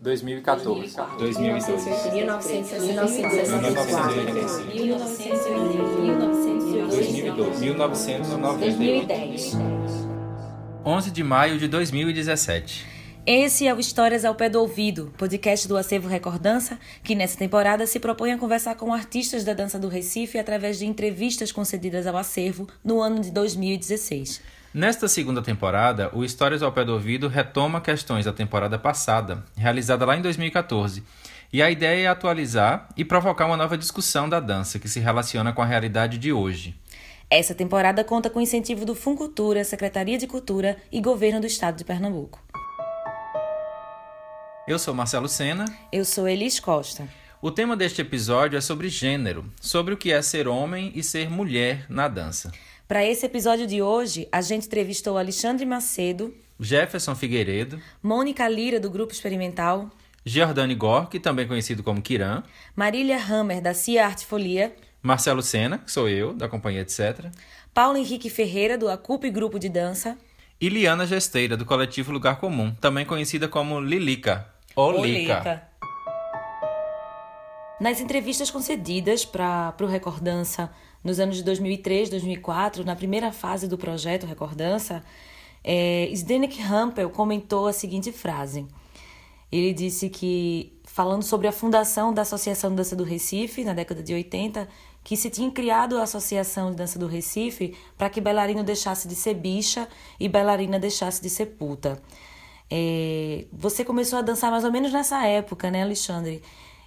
2014. 2002. 1985. 1910. 11 de maio de 2017. Esse é o Histórias ao Pé do Ouvido, podcast do Acervo Recordança, que nessa temporada se propõe a conversar com artistas da dança do Recife através de entrevistas concedidas ao acervo no ano de 2016. Nesta segunda temporada, o Histórias ao Pé do Ouvido retoma questões da temporada passada, realizada lá em 2014. E a ideia é atualizar e provocar uma nova discussão da dança que se relaciona com a realidade de hoje. Essa temporada conta com o incentivo do Funcultura, Secretaria de Cultura e Governo do Estado de Pernambuco. Eu sou Marcelo Sena. Eu sou Elis Costa. O tema deste episódio é sobre gênero, sobre o que é ser homem e ser mulher na dança. Para esse episódio de hoje, a gente entrevistou Alexandre Macedo, Jefferson Figueiredo, Mônica Lira, do Grupo Experimental, Giordani Gork, também conhecido como Kiran, Marília Hammer, da Cia Arte Folia, Marcelo Sena, que sou eu, da companhia Etc., Paulo Henrique Ferreira, do Acupe Grupo de Dança, e Liana Gesteira, do coletivo Lugar Comum, também conhecida como Lilica, ou Lica. Nas entrevistas concedidas para o Recordança nos anos de 2003, 2004, na primeira fase do projeto Recordança, é, Zdenek Hampel comentou a seguinte frase. Ele disse que, falando sobre a fundação da Associação de Dança do Recife, na década de 80, que se tinha criado a Associação de Dança do Recife para que bailarino deixasse de ser bicha e bailarina deixasse de ser puta. É, você começou a dançar mais ou menos nessa época, né, Alexandre?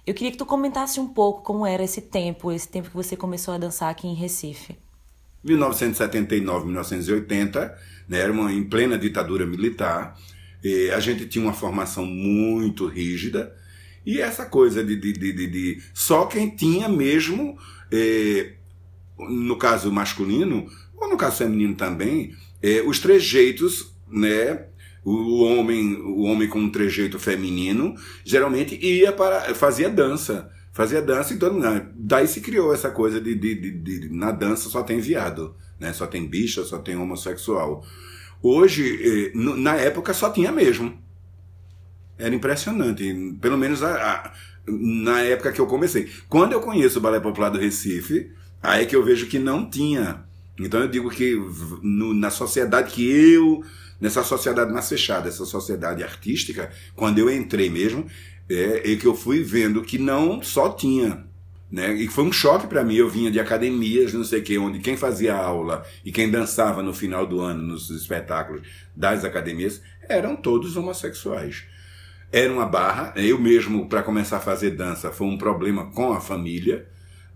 Eu queria que tu comentasse um pouco como era esse tempo, esse tempo que você começou a dançar aqui em Recife. 1979, 1980, né, era uma, em plena ditadura militar, a gente tinha uma formação muito rígida, e essa coisa de, de, de, de, de só quem tinha mesmo, eh, no caso masculino, ou no caso feminino também, eh, os trejeitos né, o homem, o homem com um trejeito feminino, geralmente ia para. fazia dança. Fazia dança, então né, daí se criou essa coisa de, de, de, de, na dança só tem viado, né? só tem bicha, só tem homossexual. Hoje, eh, na época, só tinha mesmo. Era impressionante, pelo menos a, a, na época que eu comecei. Quando eu conheço o Balé Popular do Recife, aí é que eu vejo que não tinha. Então eu digo que no, na sociedade que eu nessa sociedade mais fechada, essa sociedade artística, quando eu entrei mesmo, é, é que eu fui vendo que não só tinha né? E foi um choque para mim. Eu vinha de academias, não sei o que, onde quem fazia aula e quem dançava no final do ano nos espetáculos das academias eram todos homossexuais. Era uma barra. Eu mesmo, para começar a fazer dança, foi um problema com a família.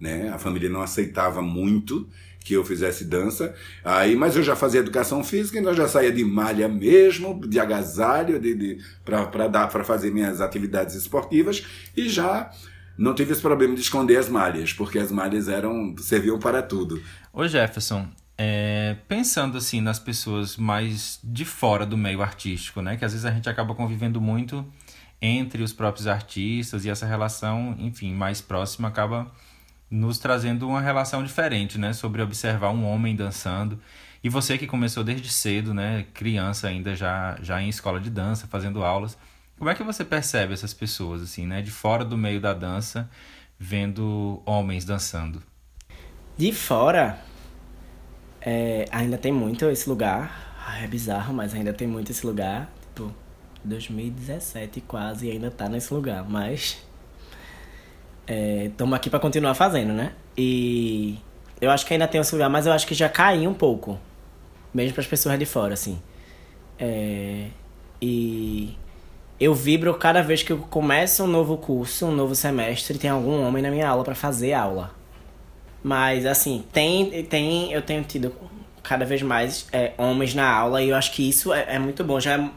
Né? A família não aceitava muito que eu fizesse dança. Aí, mas eu já fazia educação física, então já saía de malha mesmo, de agasalho, de, de para dar para fazer minhas atividades esportivas e já não tive esse problema de esconder as malhas, porque as malhas eram serviam para tudo. Ô Jefferson, é, pensando assim nas pessoas mais de fora do meio artístico, né, que às vezes a gente acaba convivendo muito entre os próprios artistas e essa relação, enfim, mais próxima acaba nos trazendo uma relação diferente, né, sobre observar um homem dançando. E você que começou desde cedo, né, criança ainda já já em escola de dança, fazendo aulas, como é que você percebe essas pessoas assim, né, de fora do meio da dança, vendo homens dançando? De fora, é, ainda tem muito esse lugar. É bizarro, mas ainda tem muito esse lugar. Tipo, 2017 quase ainda tá nesse lugar, mas estamos é, aqui para continuar fazendo, né? E eu acho que ainda tem esse lugar, mas eu acho que já caiu um pouco, mesmo para as pessoas de fora, assim. É, e eu vibro cada vez que eu começo um novo curso, um novo semestre, tem algum homem na minha aula para fazer aula. Mas assim, tem, tem, eu tenho tido cada vez mais é, homens na aula e eu acho que isso é, é muito bom. Já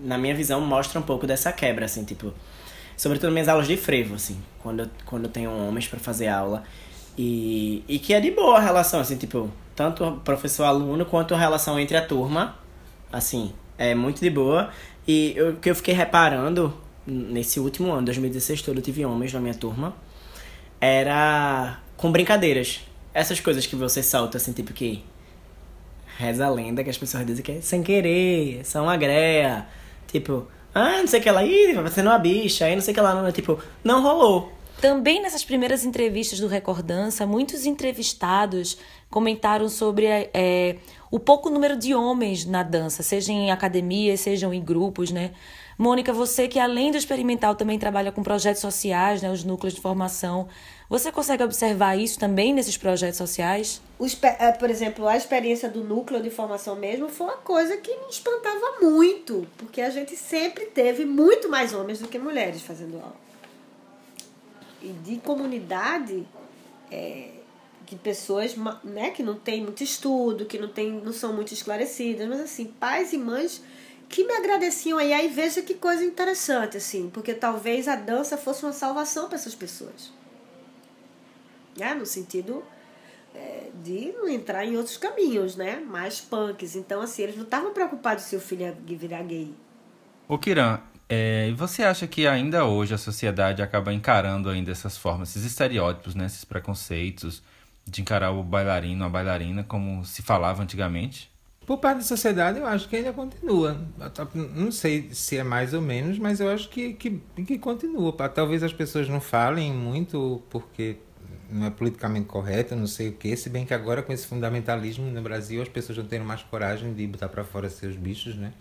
na minha visão mostra um pouco dessa quebra, assim, tipo sobretudo minhas aulas de frevo, assim, quando eu, quando eu tenho homens para fazer aula. E, e que é de boa a relação, assim, tipo, tanto professor-aluno quanto a relação entre a turma, assim, é muito de boa. E o que eu fiquei reparando nesse último ano, 2016 todo, eu tive homens na minha turma, era com brincadeiras. Essas coisas que você solta, assim, tipo que reza a lenda que as pessoas dizem que é sem querer, são uma greia. Tipo, Ah, não sei o que lá, ih, vai sendo uma bicha, aí não sei o que lá, não, tipo, não rolou. Também nessas primeiras entrevistas do Recordança, muitos entrevistados comentaram sobre é, o pouco número de homens na dança, seja em academias, sejam em grupos, né? Mônica, você que além do experimental também trabalha com projetos sociais, né, os núcleos de formação, você consegue observar isso também nesses projetos sociais? É, por exemplo, a experiência do núcleo de formação mesmo foi uma coisa que me espantava muito, porque a gente sempre teve muito mais homens do que mulheres fazendo aula. E de comunidade, é, de pessoas né, que não têm muito estudo, que não, tem, não são muito esclarecidas, mas assim, pais e mães que me agradeciam aí, aí veja que coisa interessante, assim, porque talvez a dança fosse uma salvação para essas pessoas. Né? No sentido é, de não entrar em outros caminhos, né? Mais punks. Então, assim, eles não estavam preocupados se o filho ia virar gay. Ô, Kiran, é, você acha que ainda hoje a sociedade acaba encarando ainda essas formas, esses estereótipos, né, esses preconceitos de encarar o bailarino, a bailarina como se falava antigamente? Por parte da sociedade, eu acho que ainda continua. Não sei se é mais ou menos, mas eu acho que, que, que continua. Talvez as pessoas não falem muito porque não é politicamente correto, não sei o que. Se bem que agora com esse fundamentalismo no Brasil as pessoas não têm mais coragem de botar para fora seus bichos, né?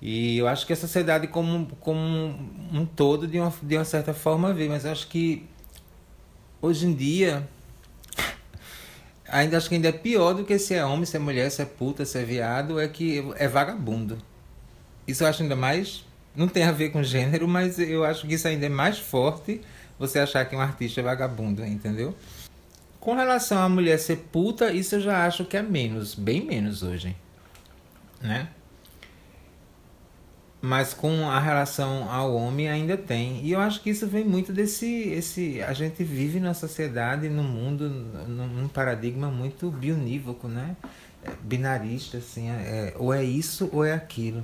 E eu acho que a sociedade como, como um todo, de uma, de uma certa forma, vê. Mas acho que hoje em dia ainda acho que ainda é pior do que se é homem, se é mulher, se é puta, se é viado, é que é vagabundo. Isso eu acho ainda mais. Não tem a ver com gênero, mas eu acho que isso ainda é mais forte você achar que um artista é vagabundo, entendeu? Com relação à mulher ser puta, isso eu já acho que é menos, bem menos hoje. Né? mas com a relação ao homem ainda tem. E eu acho que isso vem muito desse esse a gente vive na sociedade, no mundo, num paradigma muito bionívoco, né? É, binarista assim, é, ou é isso ou é aquilo.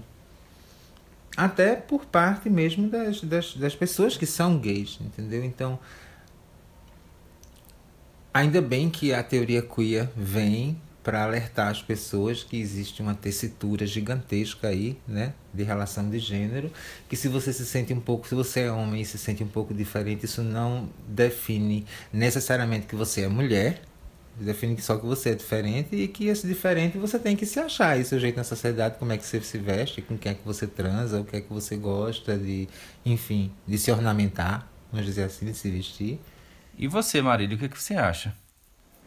Até por parte mesmo das, das, das pessoas que são gays, entendeu? Então, ainda bem que a teoria queer vem para alertar as pessoas que existe uma tessitura gigantesca aí, né, de relação de gênero, que se você se sente um pouco, se você é homem e se sente um pouco diferente, isso não define necessariamente que você é mulher, define que só que você é diferente e que esse diferente você tem que se achar aí seu jeito na sociedade, como é que você se veste, com quem é que você transa, o que é que você gosta de, enfim, de se ornamentar, vamos dizer assim, de se vestir. E você, Marília, o que, é que você acha?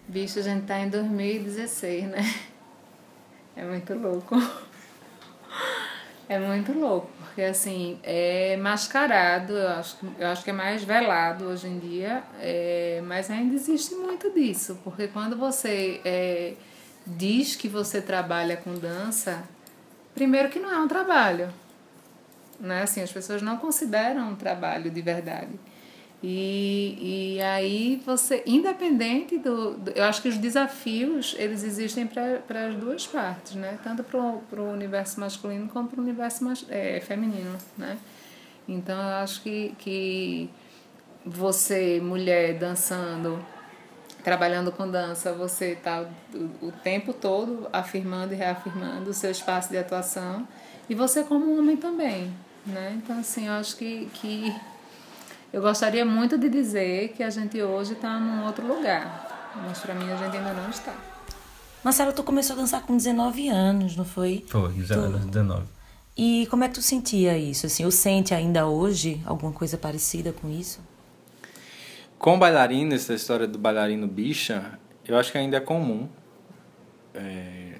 Bicho, a gente tá em 2016, né? É muito louco. É muito louco, porque assim, é mascarado, eu acho, eu acho que é mais velado hoje em dia, é, mas ainda existe muito disso, porque quando você é, diz que você trabalha com dança, primeiro que não é um trabalho, né? Assim, as pessoas não consideram um trabalho de verdade. E, e aí você, independente do, do, Eu acho que os desafios, eles existem para as duas partes, né? Tanto para o universo masculino como para o universo mas, é, feminino, né? Então eu acho que, que você, mulher, dançando, trabalhando com dança, você está o, o tempo todo afirmando e reafirmando o seu espaço de atuação. E você como homem também, né? Então assim, eu acho que... que eu gostaria muito de dizer que a gente hoje está num outro lugar, mas para mim a gente ainda não está. Marcelo, tu começou a dançar com 19 anos, não foi? Foi, 19. E como é que tu sentia isso? Assim, ou sente ainda hoje alguma coisa parecida com isso? Com bailarino, essa história do bailarino bicha, eu acho que ainda é comum. É...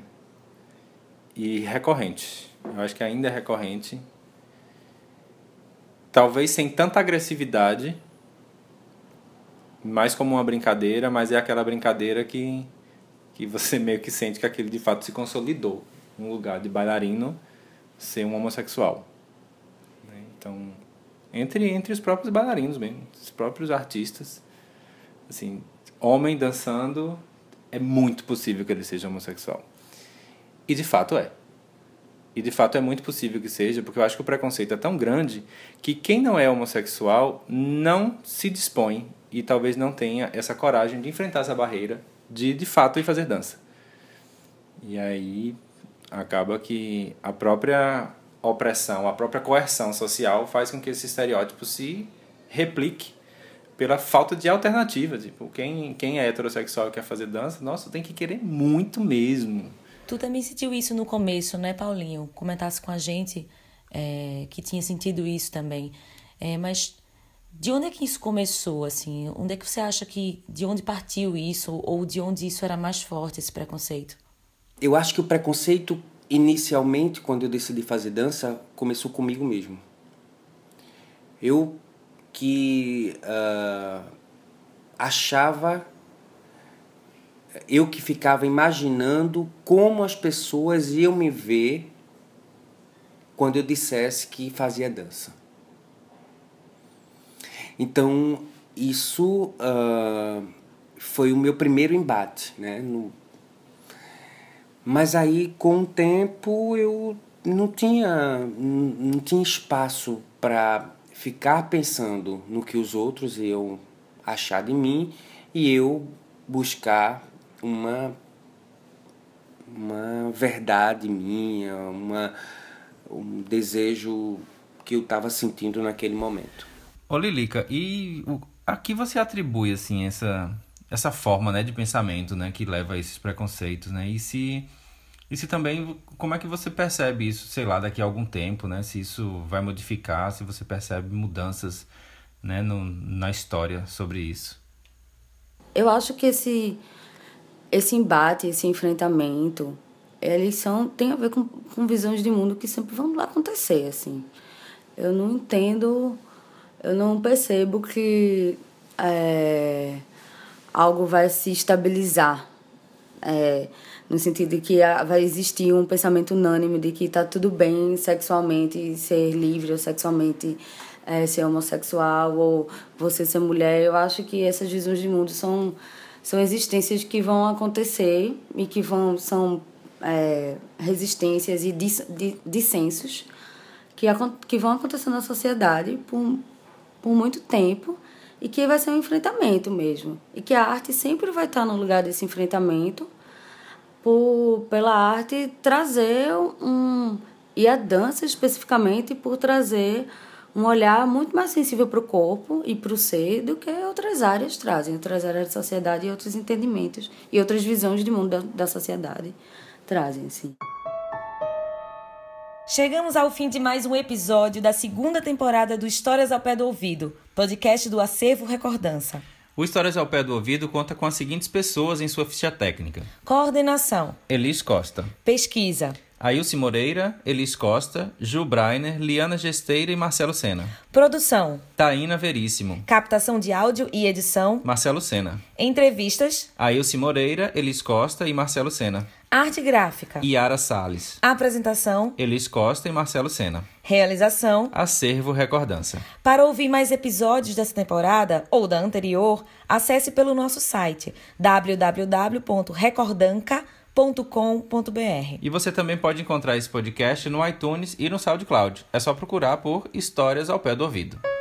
E recorrente. Eu acho que ainda é recorrente talvez sem tanta agressividade, mais como uma brincadeira, mas é aquela brincadeira que, que você meio que sente que aquilo de fato se consolidou no lugar de bailarino ser um homossexual. Né? Então, entre, entre os próprios bailarinos mesmo, os próprios artistas, assim, homem dançando, é muito possível que ele seja homossexual. E de fato é. E de fato é muito possível que seja, porque eu acho que o preconceito é tão grande que quem não é homossexual não se dispõe e talvez não tenha essa coragem de enfrentar essa barreira de de fato ir fazer dança. E aí acaba que a própria opressão, a própria coerção social faz com que esse estereótipo se replique pela falta de alternativa. Tipo, quem, quem é heterossexual e quer fazer dança, nossa, tem que querer muito mesmo. Tu também sentiu isso no começo, né, Paulinho? Comentasse com a gente é, que tinha sentido isso também. É, mas de onde é que isso começou, assim? Onde é que você acha que... De onde partiu isso? Ou de onde isso era mais forte, esse preconceito? Eu acho que o preconceito, inicialmente, quando eu decidi fazer dança, começou comigo mesmo. Eu que uh, achava eu que ficava imaginando como as pessoas iam me ver quando eu dissesse que fazia dança. Então, isso uh, foi o meu primeiro embate. Né? No... Mas aí, com o tempo, eu não tinha, não tinha espaço para ficar pensando no que os outros iam achar de mim e eu buscar uma uma verdade minha, uma um desejo que eu estava sentindo naquele momento. Ô Lilica, e o, a que você atribui assim essa essa forma, né, de pensamento, né, que leva a esses preconceitos, né? E se e se também como é que você percebe isso, sei lá, daqui a algum tempo, né? Se isso vai modificar, se você percebe mudanças, né, no, na história sobre isso. Eu acho que esse esse embate, esse enfrentamento, eles são tem a ver com, com visões de mundo que sempre vão acontecer, assim. Eu não entendo, eu não percebo que é, algo vai se estabilizar. É, no sentido de que vai existir um pensamento unânime de que está tudo bem sexualmente ser livre ou sexualmente é, ser homossexual ou você ser mulher. Eu acho que essas visões de mundo são são existências que vão acontecer e que vão são é, resistências e dissensos que, que vão acontecer na sociedade por, por muito tempo e que vai ser um enfrentamento mesmo. E que a arte sempre vai estar no lugar desse enfrentamento por, pela arte trazer um. E a dança especificamente por trazer um olhar muito mais sensível para o corpo e para o ser do que outras áreas trazem, outras áreas da sociedade e outros entendimentos e outras visões de mundo da, da sociedade trazem, sim. Chegamos ao fim de mais um episódio da segunda temporada do Histórias ao Pé do Ouvido, podcast do Acervo Recordança. O Histórias ao Pé do Ouvido conta com as seguintes pessoas em sua ficha técnica: Coordenação: Elis Costa. Pesquisa: Ailce Moreira, Elis Costa, Ju Breiner, Liana Gesteira e Marcelo Sena. Produção: Taína Veríssimo. Captação de áudio e edição: Marcelo Sena. Entrevistas: Ailce Moreira, Elis Costa e Marcelo Sena. Arte gráfica: Yara Sales. Apresentação: Elis Costa e Marcelo Sena. Realização: Acervo Recordança. Para ouvir mais episódios dessa temporada ou da anterior, acesse pelo nosso site www.recordanca.com www.históriasaupedoouvido.com.br. E você também pode encontrar esse podcast no iTunes e no SoundCloud. É só procurar por Histórias ao Pé do Ouvido.